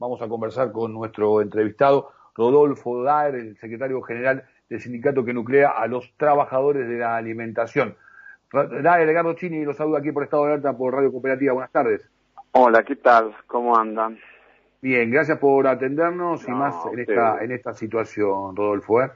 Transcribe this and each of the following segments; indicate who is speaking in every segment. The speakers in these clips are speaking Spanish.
Speaker 1: Vamos a conversar con nuestro entrevistado, Rodolfo Daer, el secretario general del sindicato que nuclea a los trabajadores de la alimentación. Daer, Edgardo Chini los saluda aquí por Estado de Alerta por Radio Cooperativa. Buenas tardes.
Speaker 2: Hola, ¿qué tal? ¿Cómo andan?
Speaker 1: Bien, gracias por atendernos y más en esta, en esta situación, Rodolfo. ¿eh?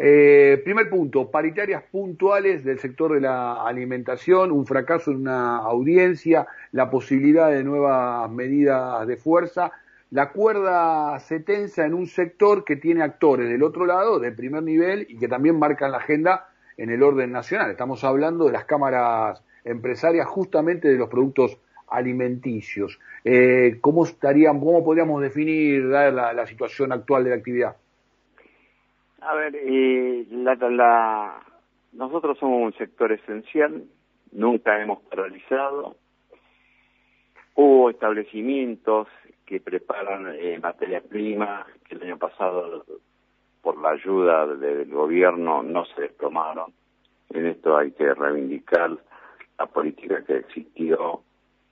Speaker 1: Eh, primer punto, paritarias puntuales del sector de la alimentación, un fracaso en una audiencia, la posibilidad de nuevas medidas de fuerza. La cuerda se tensa en un sector que tiene actores del otro lado, de primer nivel, y que también marcan la agenda en el orden nacional. Estamos hablando de las cámaras empresarias justamente de los productos alimenticios. Eh, ¿Cómo estarían, cómo podríamos definir la, situación actual de la actividad?
Speaker 2: A ver, eh, la, nosotros somos un sector esencial, nunca hemos paralizado. Hubo establecimientos que preparan eh, materia prima, que el año pasado, por la ayuda del gobierno, no se desplomaron. En esto hay que reivindicar la política que existió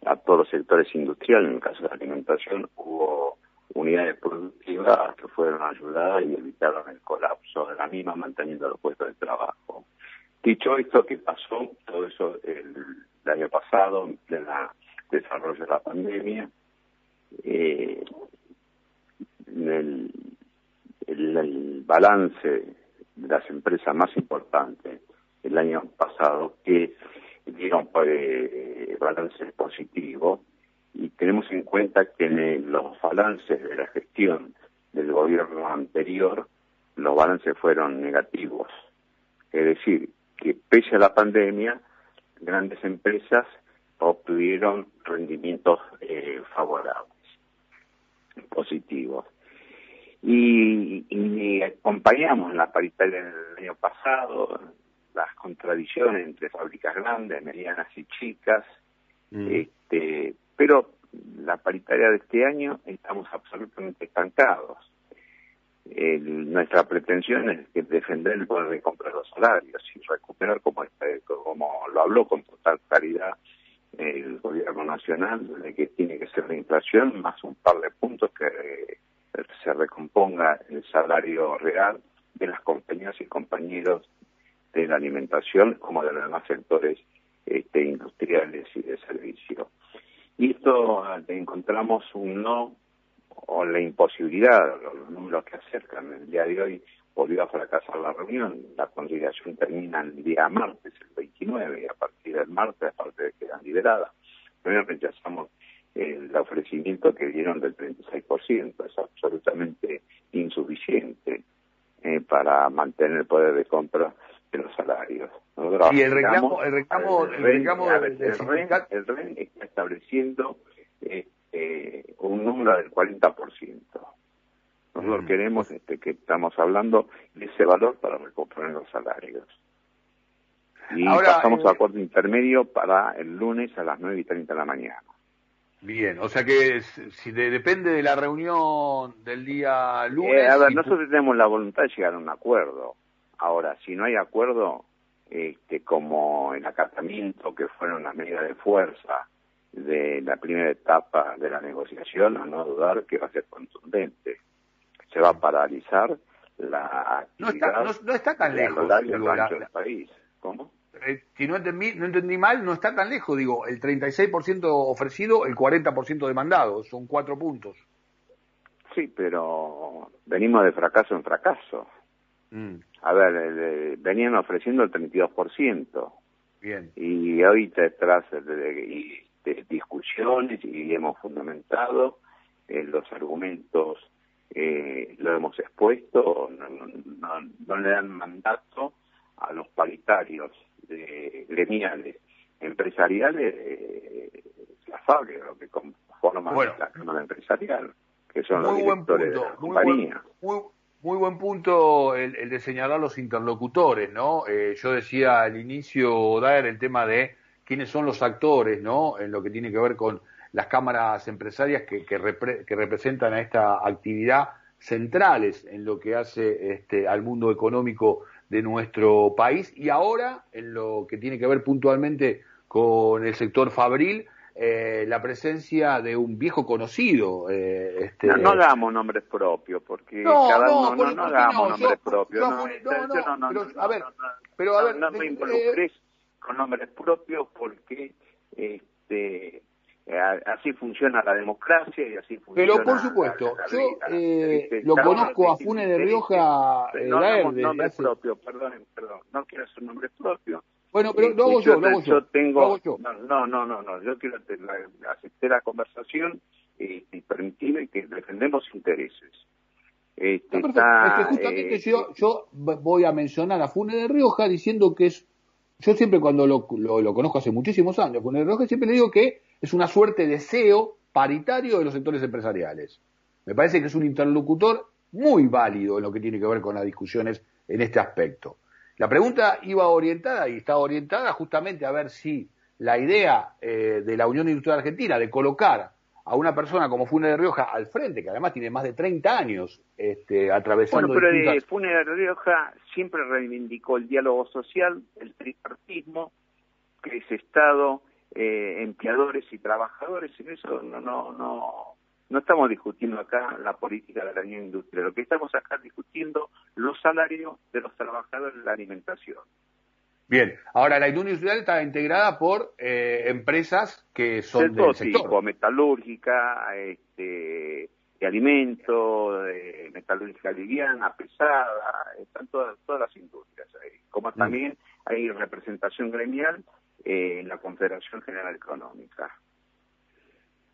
Speaker 2: a todos los sectores industriales. En el caso de la alimentación, hubo unidades productivas que fueron ayudadas y evitaron el colapso de la misma manteniendo los puestos de trabajo. Dicho esto, ¿qué pasó? Todo eso el, año pasado, en plena desarrollo de la pandemia, eh, el, el, balance de las empresas más importantes el año pasado que dieron pues, balances positivos y tenemos en cuenta que en los balances de la gestión del gobierno anterior, los balances fueron negativos. Es decir, que pese a la pandemia, grandes empresas obtuvieron rendimientos eh, favorables, positivos. Y, y, acompañamos la paritaria del año pasado las contradicciones entre fábricas grandes, medianas y chicas, mm. este, pero la paritaria de este año estamos absolutamente estancados. nuestra pretensión es defender el poder de comprar los salarios y recuperar, como, este, como lo habló con total claridad el gobierno nacional, de que tiene que ser la inflación más un par de puntos que se recomponga el salario real de las compañías y compañeros de la alimentación como de los demás sectores este, industriales y de servicio. Y esto ah, encontramos un no o la imposibilidad, los números que acercan. El día de hoy volvió a fracasar la reunión. La conciliación termina el día martes, el 29, y a partir del martes, aparte de que quedan liberadas. También rechazamos el ofrecimiento que dieron del 36%. Es absolutamente insuficiente eh, para mantener el poder de compra de los salarios.
Speaker 1: y el reclamo, el reclamo, el, reclamo
Speaker 2: el, REN, está estableciendo este, un número del 40%. Nosotros mm. queremos este, que estamos hablando de ese valor para recuperar los salarios. Y pasamos a eh, acuerdo intermedio para el lunes a las 9 y 30 de la mañana.
Speaker 1: Bien, o sea que si depende de la reunión del día lunes...
Speaker 2: Eh, a ver, nosotros tenemos la voluntad de llegar a un acuerdo. Ahora, si no hay acuerdo, este, como el acatamiento, que fueron las medidas de fuerza de la primera etapa de la negociación, a no dudar que va a ser contundente. Se va a paralizar la actividad
Speaker 1: no está, tan lejos
Speaker 2: del país. ¿Cómo?
Speaker 1: Eh, si no entendí, no entendí mal, no está tan lejos. Digo, el 36% ofrecido, el 40% demandado. Son cuatro puntos.
Speaker 2: Sí, pero venimos de fracaso en fracaso. Mm. A ver, venían ofreciendo el 32%. Bien. Y hoy tras de, discusiones y hemos fundamentado eh, los argumentos, eh, lo hemos expuesto, no, le dan mandato a los paritarios de gremiales empresariales de la fábrica, lo que conforman la Cámara Empresarial, que son los directores de la compañía.
Speaker 1: Muy buen punto el, de señalar los interlocutores, ¿no? Eh, yo decía al inicio, Daer, el tema de quiénes son los actores, ¿no? En lo que tiene que ver con las cámaras empresarias que, que, representan a esta actividad centrales en lo que hace este, al mundo económico de nuestro país y ahora en lo que tiene que ver puntualmente con el sector fabril, eh, la presencia de un viejo conocido. Eh, este...
Speaker 2: no, damos nombres propios, porque
Speaker 1: no,
Speaker 2: cada
Speaker 1: no,
Speaker 2: uno no, no, damos nombres propios. No,
Speaker 1: no, pero, a ver, pero a ver,
Speaker 2: no me involucres con nombres propios porque este así funciona la democracia y así funciona.
Speaker 1: Pero por supuesto, yo eh, lo conozco a Funes de Rioja.
Speaker 2: Eh, no damos nombres propios, perdón, perdón, no quiero hacer nombres propios.
Speaker 1: Bueno, pero lo hago yo, lo hago yo.
Speaker 2: tengo, No, no, no, no, yo quiero aceptar la conversación y, y permitirme que defendemos intereses.
Speaker 1: Este, es que justamente eh, yo, yo voy a mencionar a Funes de Rioja diciendo que es, yo siempre cuando lo, lo, conozco hace muchísimos años, Funes de Rioja siempre le digo que es una suerte de CEO paritario de los sectores empresariales. Me parece que es un interlocutor muy válido en lo que tiene que ver con las discusiones en este aspecto. La pregunta iba orientada y está orientada justamente a ver si la idea eh, de la Unión Industrial Argentina de colocar a una persona como Funes de Rioja al frente, que además tiene más de 30 años este, atravesando...
Speaker 2: Bueno, pero distintas... Funes de Rioja siempre reivindicó el diálogo social, el tripartismo, que es Estado, eh, empleadores y trabajadores, en eso no, no, no, no estamos discutiendo acá la política de la unión industrial, lo que estamos acá discutiendo los salarios de los trabajadores de la alimentación.
Speaker 1: Bien, ahora la industria industrial está integrada por eh, empresas que son
Speaker 2: de
Speaker 1: todo tipo,
Speaker 2: metalúrgica, este, de alimentos, de metalúrgica liviana, pesada, están todas, todas las industrias ahí. Como mm. también hay representación gremial eh, en la Confederación General Económica.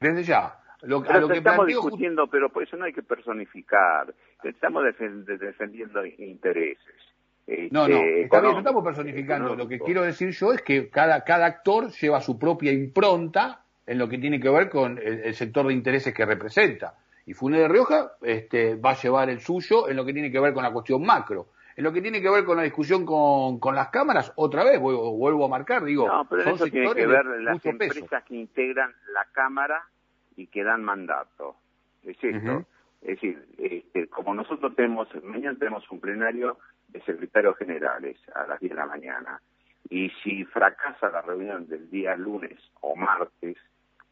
Speaker 1: Desde ya, lo,
Speaker 2: que estamos discutiendo, pero por eso no hay que personificar. Estamos defendiendo intereses.
Speaker 1: no, no, este, está bien, no estamos personificando. Lo que quiero decir yo es que cada, cada actor lleva su propia impronta en lo que tiene que ver con el, sector de intereses que representa. Y Funes de Rioja este, va a llevar el suyo en lo que tiene que ver con la cuestión macro. En lo que tiene que ver con la discusión con, con las cámaras, otra vez vuelvo, vuelvo a marcar, digo,
Speaker 2: no, pero eso tiene que ver las empresas que integran la Cámara y que dan mandato. Es esto. Es decir, este, como nosotros tenemos, mañana tenemos un plenario de secretarios generales a las 10 de la mañana, y si fracasa la reunión del día lunes o martes,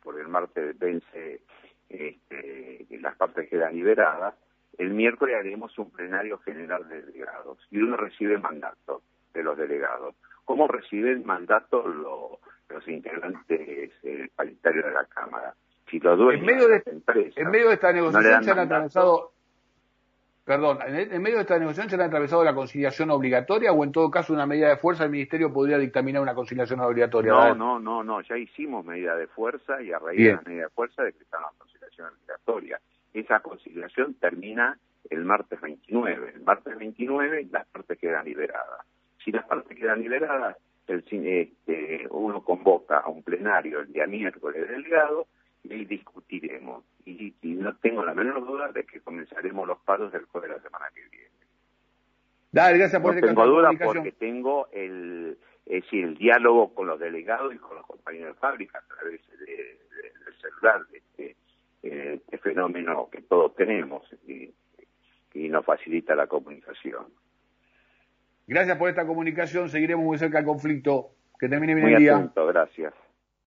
Speaker 2: por el martes vence, este, las partes quedan liberadas, el miércoles haremos un plenario general de delegados y uno recibe mandato de los delegados. ¿Cómo reciben mandato los integrantes eh, paritarios de la Cámara? Si los dueños
Speaker 1: en medio de, en medio de esta negociación se han atravesado Perdón, en, medio de esta negociación se han atravesado la conciliación obligatoria o en todo caso una medida de fuerza el Ministerio podría dictaminar una conciliación obligatoria.
Speaker 2: No, no, no, no, ya hicimos medida de fuerza y a raíz de la medida de fuerza decretamos la conciliación obligatoria. Esa conciliación termina el martes 29. El martes 29 las partes quedan liberadas. Si las partes quedan liberadas, el, este, uno convoca a un plenario el día miércoles delegado y discutiremos. Y, no tengo la menor duda de que comenzaremos los paros del jueves de la semana que viene.
Speaker 1: Dale, gracias por
Speaker 2: no tengo duda porque tengo el, es decir, el diálogo con los delegados y con los compañeros de fábrica a través del celular. Fenómeno que todos tenemos y, nos facilita la comunicación.
Speaker 1: Gracias por esta comunicación, seguiremos muy cerca del conflicto. Que termine bien el día.
Speaker 2: gracias.